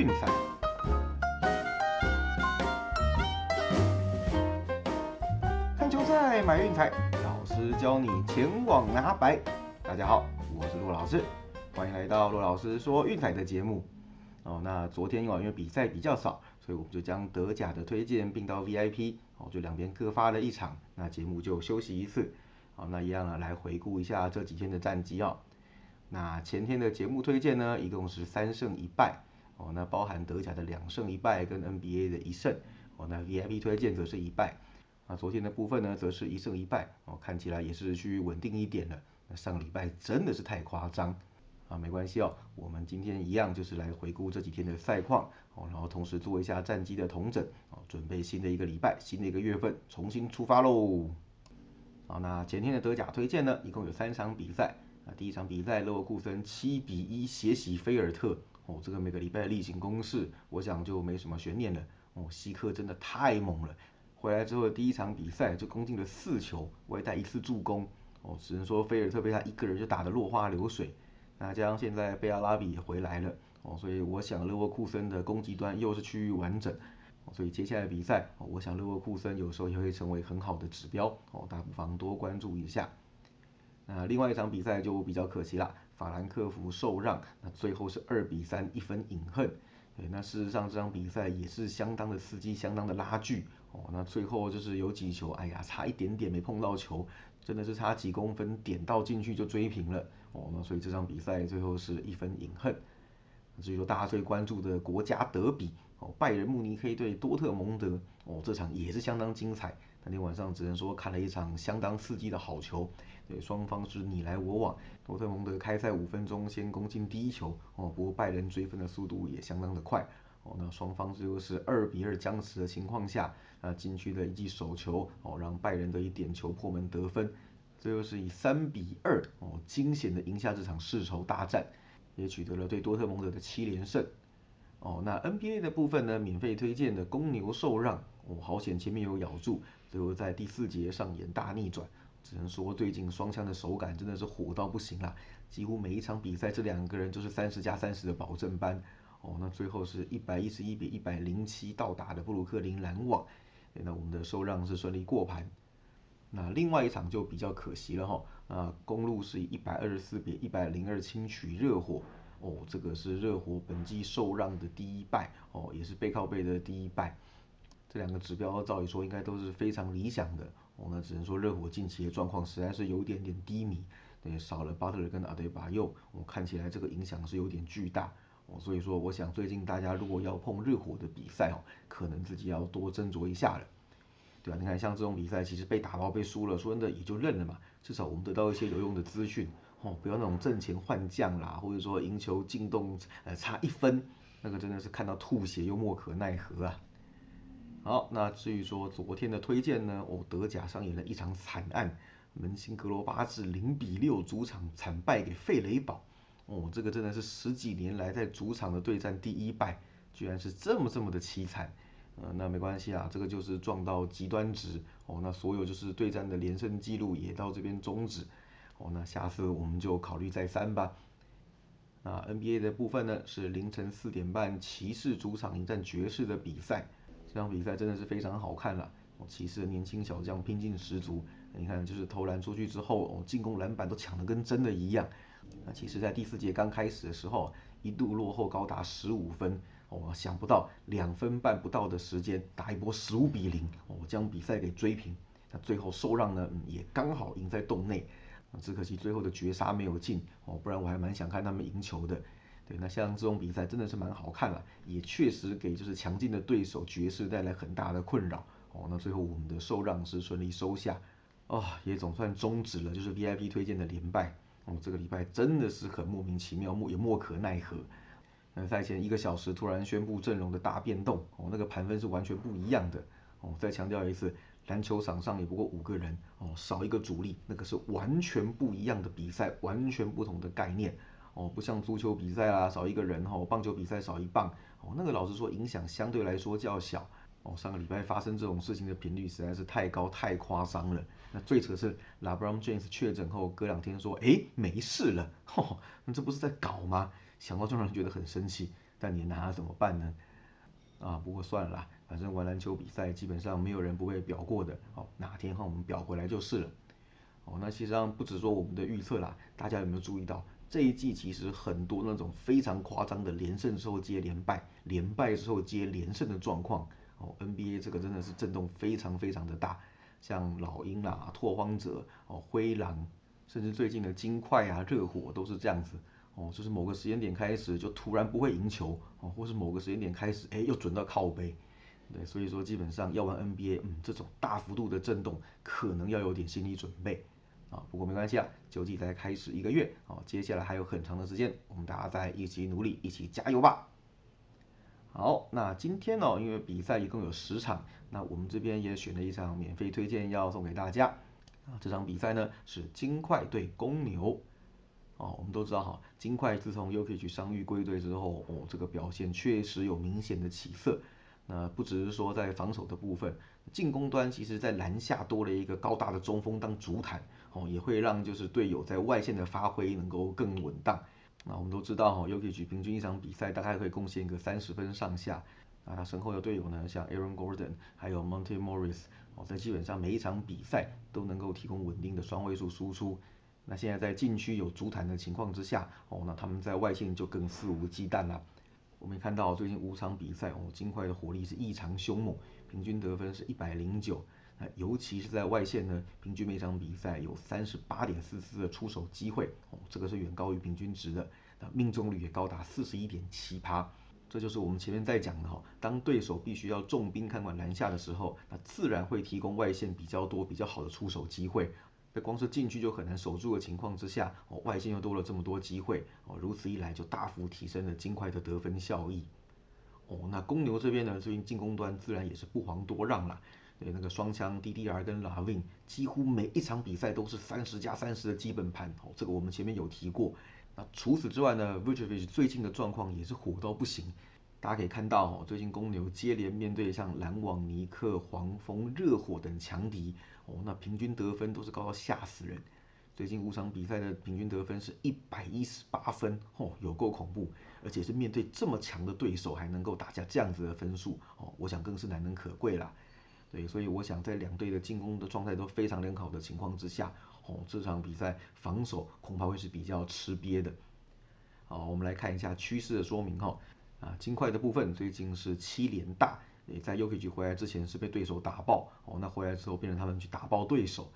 运彩。看球赛买运彩，老师教你前往拿白。大家好，我是骆老师，欢迎来到骆老师说运彩的节目。哦，那昨天因为比赛比较少，所以我们就将德甲的推荐并到 VIP，哦，就两边各发了一场，那节目就休息一次。好，那一样啊，来回顾一下这几天的战绩哦。那前天的节目推荐呢，一共是三胜一败，哦，那包含德甲的两胜一败跟 NBA 的一胜，哦，那 VIP 推荐则是一败。那昨天的部分呢，则是一胜一败，哦，看起来也是趋于稳定一点了。那上个礼拜真的是太夸张。啊，没关系哦，我们今天一样就是来回顾这几天的赛况哦，然后同时做一下战绩的统整哦，准备新的一个礼拜、新的一个月份重新出发喽。好，那前天的德甲推荐呢，一共有三场比赛。啊，第一场比赛勒沃库森七比一血洗菲尔特哦，这个每个礼拜例行公事，我想就没什么悬念了哦。西科真的太猛了，回来之后的第一场比赛就攻进了四球，外带一次助攻哦，只能说菲尔特被他一个人就打得落花流水。那加上现在贝阿拉比也回来了哦，所以我想勒沃库森的攻击端又是趋于完整，所以接下来比赛，我想勒沃库森有时候也会成为很好的指标哦，大家不妨多关注一下。那另外一场比赛就比较可惜了，法兰克福受让，那最后是二比三一分饮恨。对，那事实上这场比赛也是相当的刺激，相当的拉锯哦。那最后就是有几球，哎呀，差一点点没碰到球，真的是差几公分点到进去就追平了。哦，那所以这场比赛最后是一分饮恨。至于说大家最关注的国家德比，哦，拜仁慕尼黑对多特蒙德，哦，这场也是相当精彩。那天晚上只能说看了一场相当刺激的好球，对，双方是你来我往。多特蒙德开赛五分钟先攻进第一球，哦，不过拜仁追分的速度也相当的快，哦，那双方最后是二比二僵持的情况下，啊，禁区的一记手球，哦，让拜仁得以点球破门得分。最后是以三比二哦，惊险的赢下这场世仇大战，也取得了对多特蒙德的七连胜。哦，那 NBA 的部分呢？免费推荐的公牛受让，哦，好险前面有咬住，最后在第四节上演大逆转。只能说最近双枪的手感真的是火到不行啦，几乎每一场比赛这两个人就是三十加三十的保证班。哦，那最后是一百一十一比一百零七到达的布鲁克林篮网，那我们的受让是顺利过盘。那另外一场就比较可惜了哈，那，公路是一百二十四比一百零二轻取热火，哦，这个是热火本季受让的第一败，哦，也是背靠背的第一败，这两个指标照理说应该都是非常理想的，哦，那只能说热火近期的状况实在是有点点低迷，对，少了巴特勒跟阿德巴又，我看起来这个影响是有点巨大，哦，所以说我想最近大家如果要碰热火的比赛哦，可能自己要多斟酌一下了。对吧？你看，像这种比赛，其实被打爆、被输了，说真的也就认了嘛。至少我们得到一些有用的资讯，哦，不要那种挣钱换将啦，或者说赢球进洞呃差一分，那个真的是看到吐血又莫可奈何啊。好，那至于说昨天的推荐呢，哦，德甲上演了一场惨案，门兴格罗巴治零比六主场惨败给费雷堡，哦，这个真的是十几年来在主场的对战第一败，居然是这么这么的凄惨。呃，那没关系啊，这个就是撞到极端值哦，那所有就是对战的连胜记录也到这边终止哦，那下次我们就考虑再三吧。那 NBA 的部分呢，是凌晨四点半骑士主场迎战爵士的比赛，这场比赛真的是非常好看了，哦，骑士的年轻小将拼劲十足，你看就是投篮出去之后，哦，进攻篮板都抢得跟真的一样。那其实，在第四节刚开始的时候，一度落后高达十五分。哦，想不到两分半不到的时间打一波十五比零，哦，将比赛给追平。那最后受让呢，也刚好赢在洞内。只可惜最后的绝杀没有进，哦，不然我还蛮想看他们赢球的。对，那像这种比赛真的是蛮好看了，也确实给就是强劲的对手爵士带来很大的困扰。哦，那最后我们的受让是顺利收下，哦，也总算终止了就是 VIP 推荐的连败。哦，这个礼拜真的是很莫名其妙，莫也莫可奈何。那赛前一个小时突然宣布阵容的大变动，哦，那个盘分是完全不一样的，哦，再强调一次，篮球场上也不过五个人，哦，少一个主力，那个是完全不一样的比赛，完全不同的概念，哦，不像足球比赛啊，少一个人，哦，棒球比赛少一棒，哦，那个老实说影响相对来说较小，哦，上个礼拜发生这种事情的频率实在是太高太夸张了，那最扯是 LeBron James 确诊后隔两天说，哎，没事了，吼，那这不是在搞吗？想到就让人觉得很生气，但你拿他怎么办呢？啊，不过算了啦，反正玩篮球比赛基本上没有人不会表过的，哦，哪天哈我们表回来就是了。哦，那其实上不止说我们的预测啦，大家有没有注意到这一季其实很多那种非常夸张的连胜之后接连败，连败之后接连胜的状况。哦，NBA 这个真的是震动非常非常的大，像老鹰啦、拓荒者、哦灰狼，甚至最近的金块啊、热火都是这样子。哦，就是某个时间点开始就突然不会赢球，哦，或是某个时间点开始，哎，又准到靠背。对，所以说基本上要玩 NBA，嗯，这种大幅度的震动可能要有点心理准备。啊，不过没关系啊，球季才开始一个月，哦，接下来还有很长的时间，我们大家再一起努力，一起加油吧。好，那今天呢，因为比赛一共有十场，那我们这边也选了一场免费推荐要送给大家。啊，这场比赛呢是金块对公牛。哦，我们都知道哈，金块自从 UK 去伤愈归队之后，哦，这个表现确实有明显的起色。那不只是说在防守的部分，进攻端其实在篮下多了一个高大的中锋当主坦，哦，也会让就是队友在外线的发挥能够更稳当。那我们都知道哈，UK 平均一场比赛大概会贡献一个三十分上下。那他身后的队友呢，像 Aaron Gordon 还有 Monte Morris，哦，在基本上每一场比赛都能够提供稳定的双位数输出。那现在在禁区有足坛的情况之下，哦，那他们在外线就更肆无忌惮了。我们看到最近五场比赛，哦，金块的火力是异常凶猛，平均得分是一百零九。那尤其是在外线呢，平均每场比赛有三十八点四次的出手机会，哦，这个是远高于平均值的。那命中率也高达四十一点七趴，这就是我们前面在讲的哈，当对手必须要重兵看管篮下的时候，那自然会提供外线比较多、比较好的出手机会。那光是禁区就很难守住的情况之下，哦，外线又多了这么多机会，哦，如此一来就大幅提升了金块的得分效益。哦，那公牛这边呢，最近进攻端自然也是不遑多让了。对，那个双枪 DDR 跟 Lavin 几乎每一场比赛都是三十加三十的基本盘，哦，这个我们前面有提过。那除此之外呢，Vucevic 最近的状况也是火到不行。大家可以看到，哦，最近公牛接连面对像篮网、尼克、黄蜂、热火等强敌，哦，那平均得分都是高到吓死人。最近五场比赛的平均得分是一百一十八分，哦，有够恐怖。而且是面对这么强的对手还能够打下这样子的分数，哦，我想更是难能可贵啦。对，所以我想在两队的进攻的状态都非常良好的情况之下，哦，这场比赛防守恐怕会是比较吃瘪的。好，我们来看一下趋势的说明哈。啊，金块的部分最近是七连大，也在 UK 回来之前是被对手打爆，哦，那回来之后变成他们去打爆对手。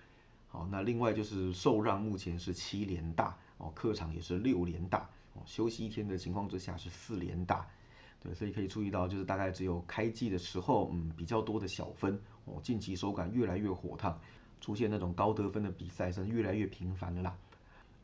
好，那另外就是受让目前是七连大，哦，客场也是六连大，哦，休息一天的情况之下是四连大。对，所以可以注意到，就是大概只有开季的时候，嗯，比较多的小分哦，近期手感越来越火烫，出现那种高得分的比赛是越来越频繁了啦。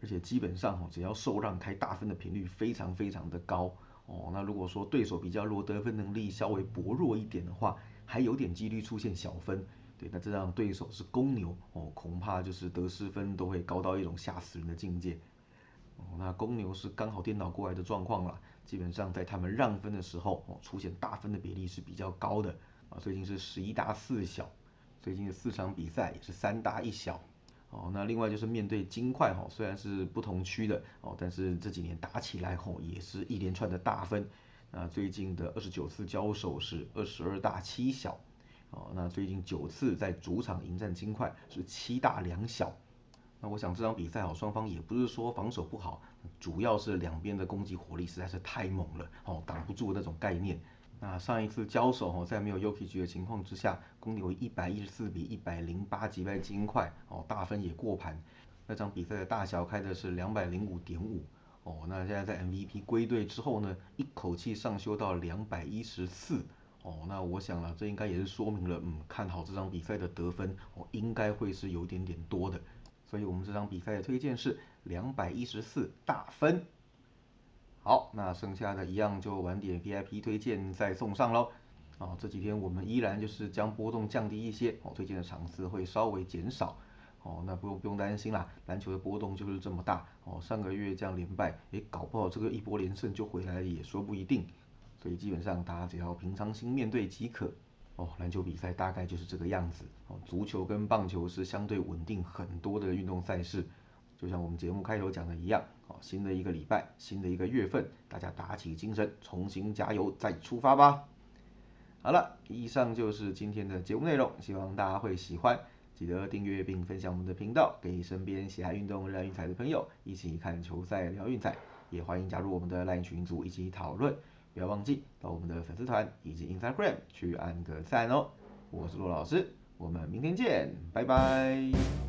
而且基本上哦，只要受让开大分的频率非常非常的高哦。那如果说对手比较弱，得分能力稍微薄弱一点的话，还有点几率出现小分。对，那这样对手是公牛哦，恐怕就是得失分都会高到一种吓死人的境界。哦，那公牛是刚好颠倒过来的状况了。基本上在他们让分的时候，哦，出现大分的比例是比较高的啊。最近是十一大四小，最近的四场比赛也是三大一小。哦，那另外就是面对金块哈，虽然是不同区的哦，但是这几年打起来后也是一连串的大分。那最近的二十九次交手是二十二大七小。哦，那最近九次在主场迎战金块是七大两小。那我想这场比赛哦，双方也不是说防守不好，主要是两边的攻击火力实在是太猛了，哦，挡不住那种概念。那上一次交手哦，在没有 Yuki 局的情况之下，公牛一百一十四比一百零八击败金块，哦，大分也过盘。那场比赛的大小开的是两百零五点五，哦，那现在在 MVP 归队之后呢，一口气上修到两百一十四，哦，那我想了，这应该也是说明了，嗯，看好这场比赛的得分，哦，应该会是有点点多的。所以我们这场比赛的推荐是两百一十四大分。好，那剩下的一样就晚点 VIP 推荐再送上喽。啊，这几天我们依然就是将波动降低一些，哦，推荐的场次会稍微减少。哦，那不用不用担心啦，篮球的波动就是这么大。哦，上个月这样连败，诶，搞不好这个一波连胜就回来了也说不一定。所以基本上大家只要平常心面对即可。哦，篮球比赛大概就是这个样子。哦，足球跟棒球是相对稳定很多的运动赛事。就像我们节目开头讲的一样，哦，新的一个礼拜，新的一个月份，大家打起精神，重新加油，再出发吧。好了，以上就是今天的节目内容，希望大家会喜欢。记得订阅并分享我们的频道，给身边喜爱运动、热爱运彩的朋友一起看球赛、聊运彩。也欢迎加入我们的 LINE 群组一起讨论。不要忘记到我们的粉丝团以及 Instagram 去按个赞哦。我是陆老师，我们明天见，拜拜。